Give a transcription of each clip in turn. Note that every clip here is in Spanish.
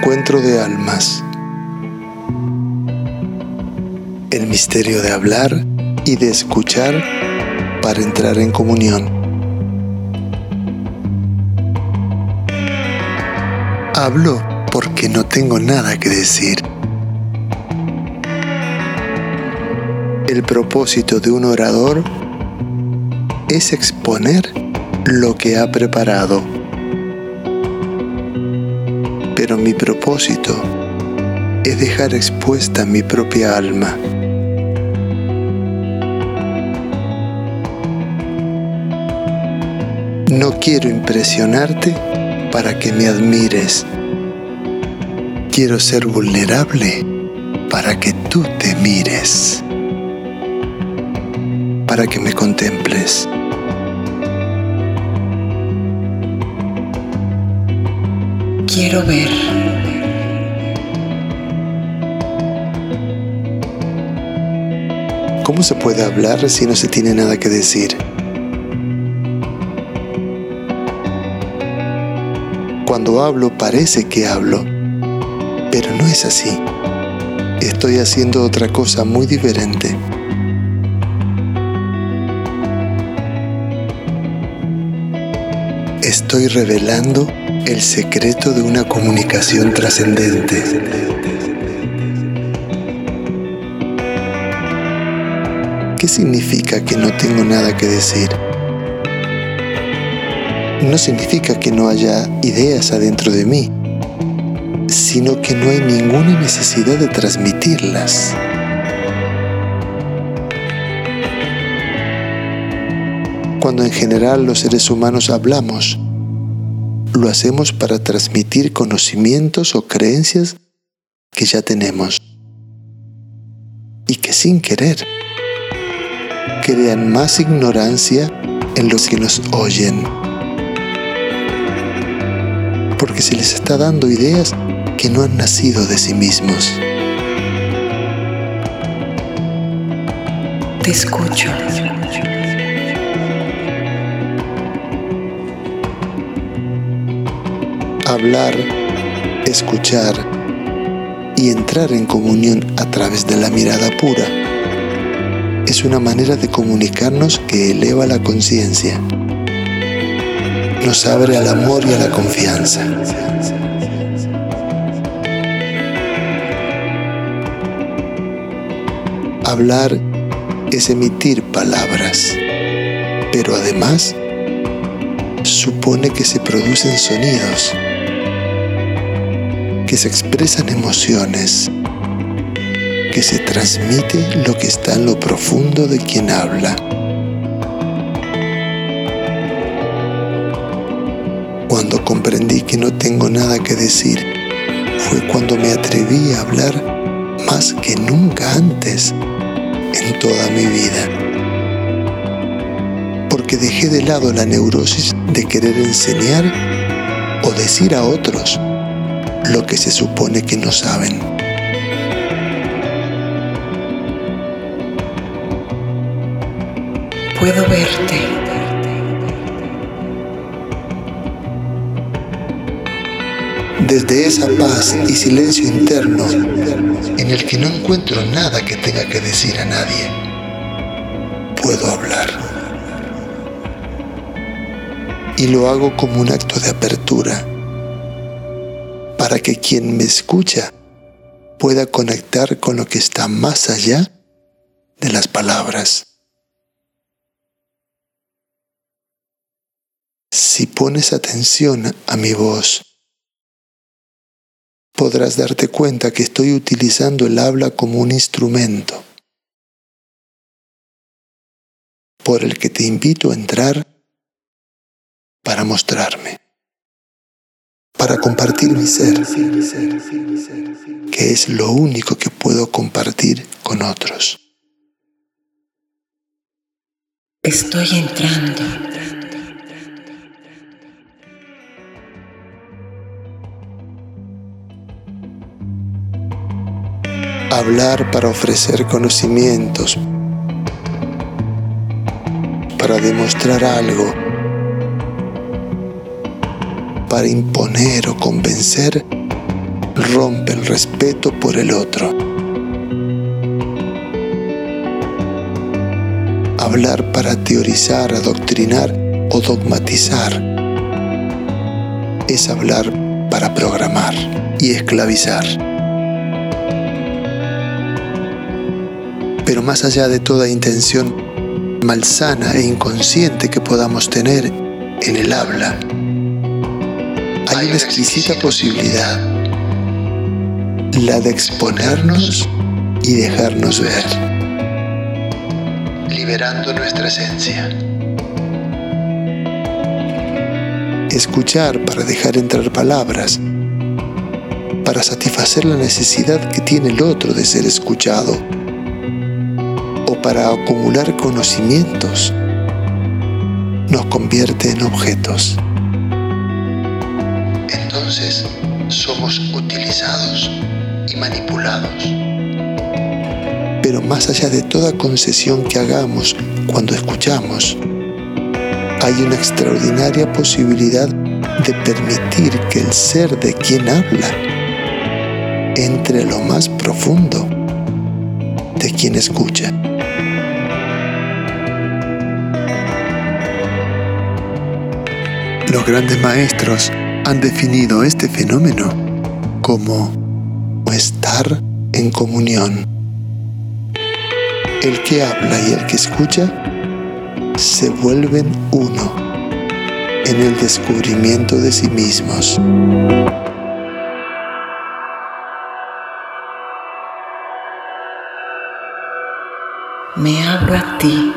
Encuentro de almas. El misterio de hablar y de escuchar para entrar en comunión. Hablo porque no tengo nada que decir. El propósito de un orador es exponer lo que ha preparado. Pero mi propósito es dejar expuesta mi propia alma. No quiero impresionarte para que me admires. Quiero ser vulnerable para que tú te mires, para que me contemples. Quiero ver. ¿Cómo se puede hablar si no se tiene nada que decir? Cuando hablo parece que hablo, pero no es así. Estoy haciendo otra cosa muy diferente. Estoy revelando el secreto de una comunicación trascendente. ¿Qué significa que no tengo nada que decir? No significa que no haya ideas adentro de mí, sino que no hay ninguna necesidad de transmitirlas. Cuando en general los seres humanos hablamos, lo hacemos para transmitir conocimientos o creencias que ya tenemos y que sin querer crean más ignorancia en los que nos oyen. Porque se les está dando ideas que no han nacido de sí mismos. Te escucho. Hablar, escuchar y entrar en comunión a través de la mirada pura es una manera de comunicarnos que eleva la conciencia, nos abre al amor y a la confianza. Hablar es emitir palabras, pero además supone que se producen sonidos que se expresan emociones, que se transmite lo que está en lo profundo de quien habla. Cuando comprendí que no tengo nada que decir, fue cuando me atreví a hablar más que nunca antes en toda mi vida. Porque dejé de lado la neurosis de querer enseñar o decir a otros lo que se supone que no saben. Puedo verte. Desde esa paz y silencio interno en el que no encuentro nada que tenga que decir a nadie, puedo hablar. Y lo hago como un acto de apertura para que quien me escucha pueda conectar con lo que está más allá de las palabras. Si pones atención a mi voz, podrás darte cuenta que estoy utilizando el habla como un instrumento por el que te invito a entrar para mostrarme para compartir mi ser, que es lo único que puedo compartir con otros. Estoy entrando. Hablar para ofrecer conocimientos, para demostrar algo para imponer o convencer rompe el respeto por el otro. Hablar para teorizar, adoctrinar o dogmatizar es hablar para programar y esclavizar. Pero más allá de toda intención malsana e inconsciente que podamos tener en el habla, hay una exquisita posibilidad, la de exponernos y dejarnos ver, liberando nuestra esencia. Escuchar para dejar entrar palabras, para satisfacer la necesidad que tiene el otro de ser escuchado o para acumular conocimientos, nos convierte en objetos entonces somos utilizados y manipulados. Pero más allá de toda concesión que hagamos cuando escuchamos, hay una extraordinaria posibilidad de permitir que el ser de quien habla entre lo más profundo de quien escucha. Los grandes maestros han definido este fenómeno como estar en comunión. El que habla y el que escucha se vuelven uno en el descubrimiento de sí mismos. Me hablo a ti.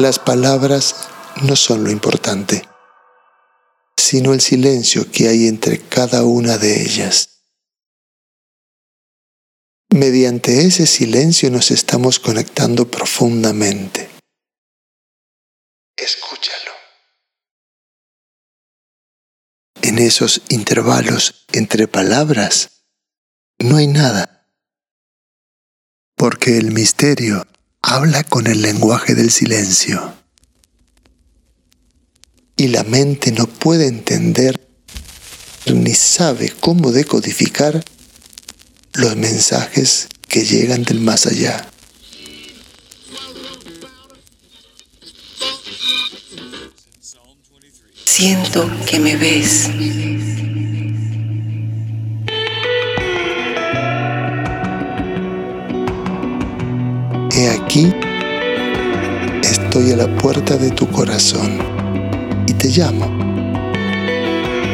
Las palabras no son lo importante, sino el silencio que hay entre cada una de ellas. Mediante ese silencio nos estamos conectando profundamente. Escúchalo. En esos intervalos entre palabras no hay nada, porque el misterio habla con el lenguaje del silencio. Y la mente no puede entender ni sabe cómo decodificar los mensajes que llegan del más allá. Siento que me ves. Aquí, estoy a la puerta de tu corazón y te llamo.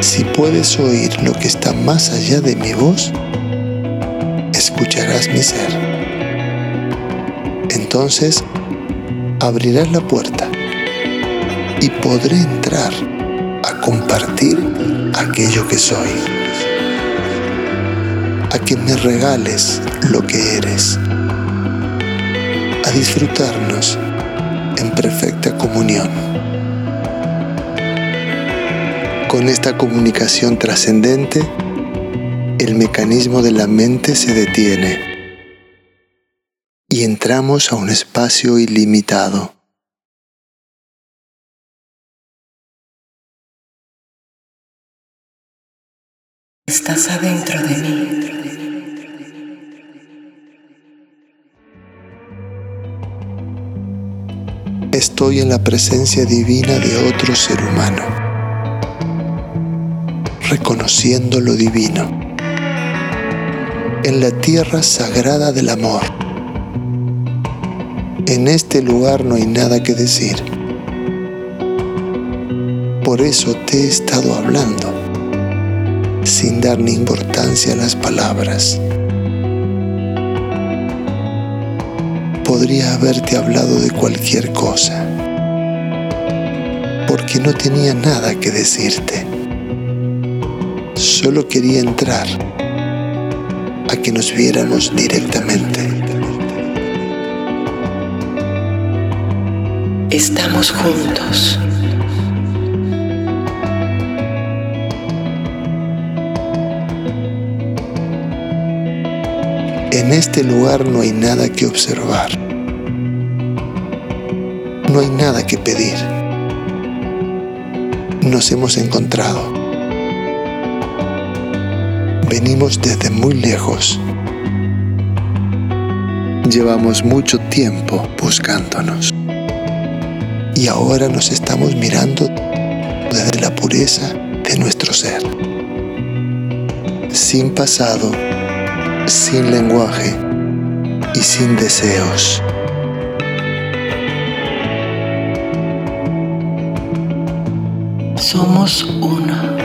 Si puedes oír lo que está más allá de mi voz, escucharás mi ser. Entonces, abrirás la puerta y podré entrar a compartir aquello que soy, a que me regales lo que eres disfrutarnos en perfecta comunión. Con esta comunicación trascendente, el mecanismo de la mente se detiene y entramos a un espacio ilimitado. Estás adentro de mí. Estoy en la presencia divina de otro ser humano, reconociendo lo divino, en la tierra sagrada del amor. En este lugar no hay nada que decir. Por eso te he estado hablando, sin dar ni importancia a las palabras. Podría haberte hablado de cualquier cosa, porque no tenía nada que decirte. Solo quería entrar a que nos viéramos directamente. Estamos juntos. En este lugar no hay nada que observar. No hay nada que pedir. nos hemos encontrado. Venimos desde muy lejos. Llevamos mucho tiempo buscándonos. Y ahora nos estamos mirando desde la pureza de nuestro ser. Sin pasado, sin lenguaje y sin deseos. Somos uno.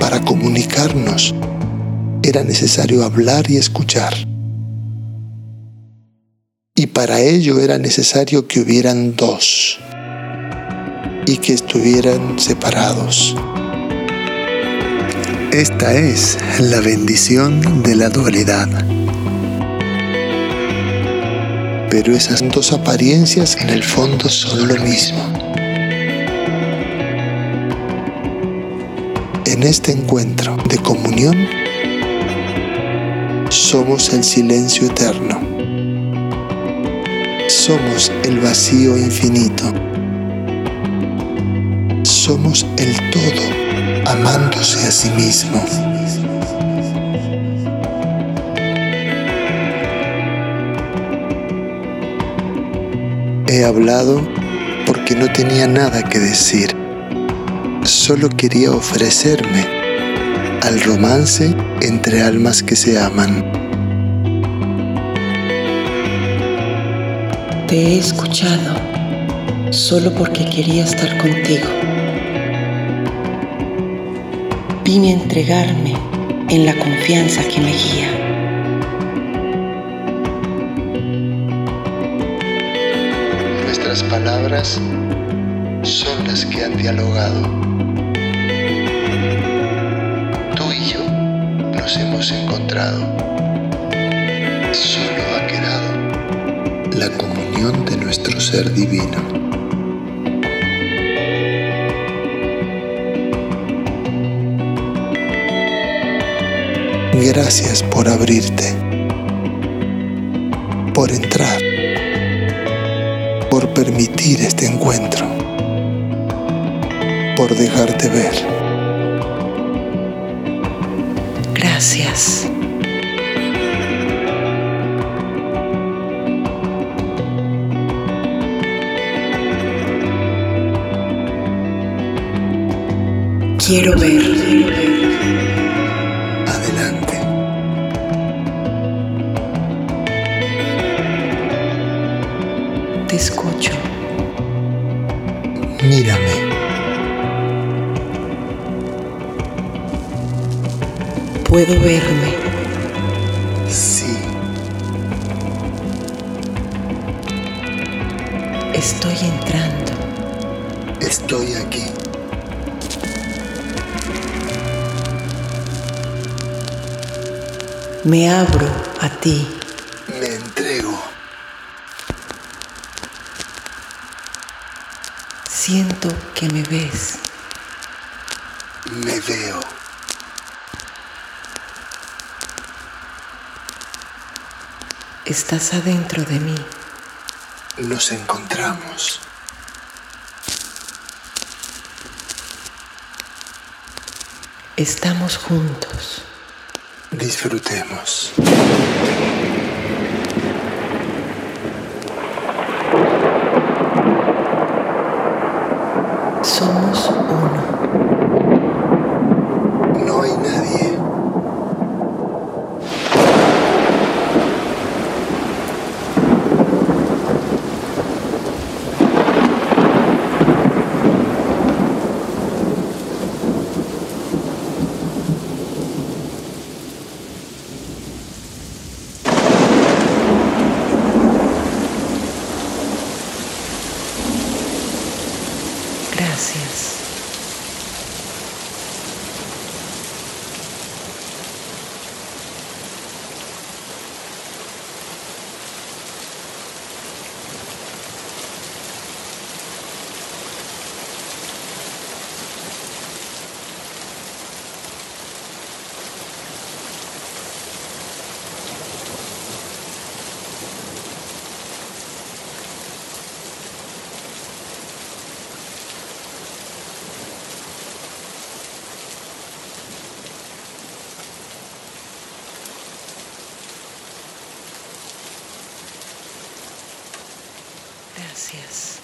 Para comunicarnos era necesario hablar y escuchar. Y para ello era necesario que hubieran dos y que estuvieran separados. Esta es la bendición de la dualidad. Pero esas dos apariencias en el fondo son lo mismo. En este encuentro de comunión somos el silencio eterno. Somos el vacío infinito. Somos el todo amándose a sí mismo. He hablado porque no tenía nada que decir. Solo quería ofrecerme al romance entre almas que se aman. Te he escuchado solo porque quería estar contigo. Vine a entregarme en la confianza que me guía. Son las que han dialogado. Tú y yo nos hemos encontrado. Solo ha quedado la comunión de nuestro ser divino. Gracias por abrirte, por entrar, permitir este encuentro, por dejarte ver. Gracias. Quiero ver. Te escucho. Mírame. Puedo verme. Sí, Estoy entrando. estoy aquí. Me abro a ti. Siento que me ves. Me veo. Estás adentro de mí. Nos encontramos. Estamos juntos. Disfrutemos. Gracias.